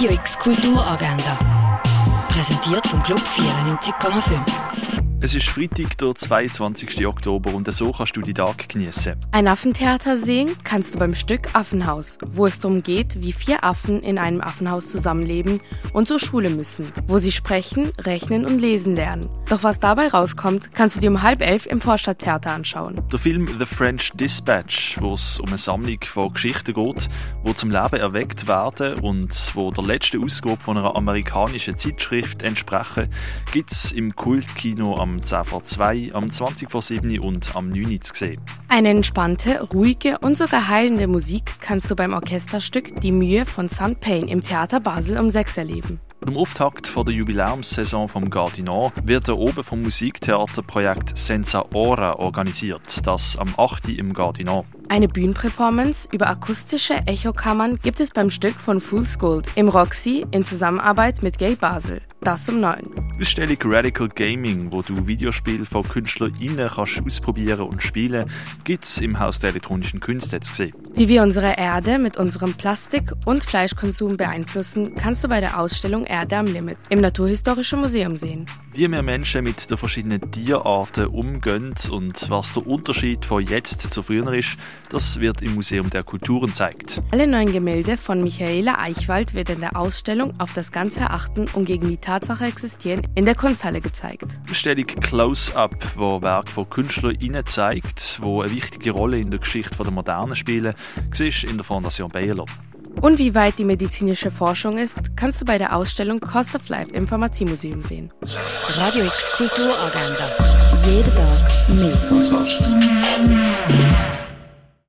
Radio X Kulturagenda. Präsentiert vom Club 94,5. Es ist Freitag, der 22. Oktober und so kannst du die Tag genießen. Ein Affentheater sehen kannst du beim Stück Affenhaus, wo es darum geht, wie vier Affen in einem Affenhaus zusammenleben und zur Schule müssen, wo sie sprechen, rechnen und lesen lernen. Doch was dabei rauskommt, kannst du dir um halb elf im Vorstadttheater anschauen. Der Film The French Dispatch, wo es um eine Sammlung von Geschichten geht, wo zum Leben erweckt werden und wo der letzte Ausgabe von einer amerikanischen Zeitschrift entsprechen, gibt es im Kultkino am am 10 vor 2, am 20 vor 7 und am 9 zu sehen. Eine entspannte, ruhige und sogar heilende Musik kannst du beim Orchesterstück Die Mühe von St. Payne im Theater Basel um 6 erleben. Zum Auftakt von der Jubiläumssaison vom Gardinor wird er oben vom Musiktheaterprojekt Senza Ora organisiert, das am 8. im Gardinor. Eine Bühnenperformance über akustische Echokammern gibt es beim Stück von Fool's Gold im Roxy in Zusammenarbeit mit Gay Basel. Das um 9. Ausstellung Radical Gaming, wo du Videospiele von KünstlerInnen kannst ausprobieren und spielen, gibt es im Haus der elektronischen Künste zu sehen. Wie wir unsere Erde mit unserem Plastik- und Fleischkonsum beeinflussen, kannst du bei der Ausstellung Erde am Limit im Naturhistorischen Museum sehen. Wie wir Menschen mit den verschiedenen Tierarten umgehen und was der Unterschied von jetzt zu früher ist, das wird im Museum der Kulturen gezeigt. Alle neun Gemälde von Michaela Eichwald werden in der Ausstellung auf das Ganze achten und gegen die Tatsache existieren in der Kunsthalle gezeigt. Die Ausstellung Close-Up, wo Werk von KünstlerInnen zeigt, wo eine wichtige Rolle in der Geschichte der Moderne spielen, siehst in der Fondation Baylor. Und wie weit die medizinische Forschung ist, kannst du bei der Ausstellung Cost of Life im Pharmaziemuseum sehen. Radio X Kulturagenda. Jeden Tag mehr.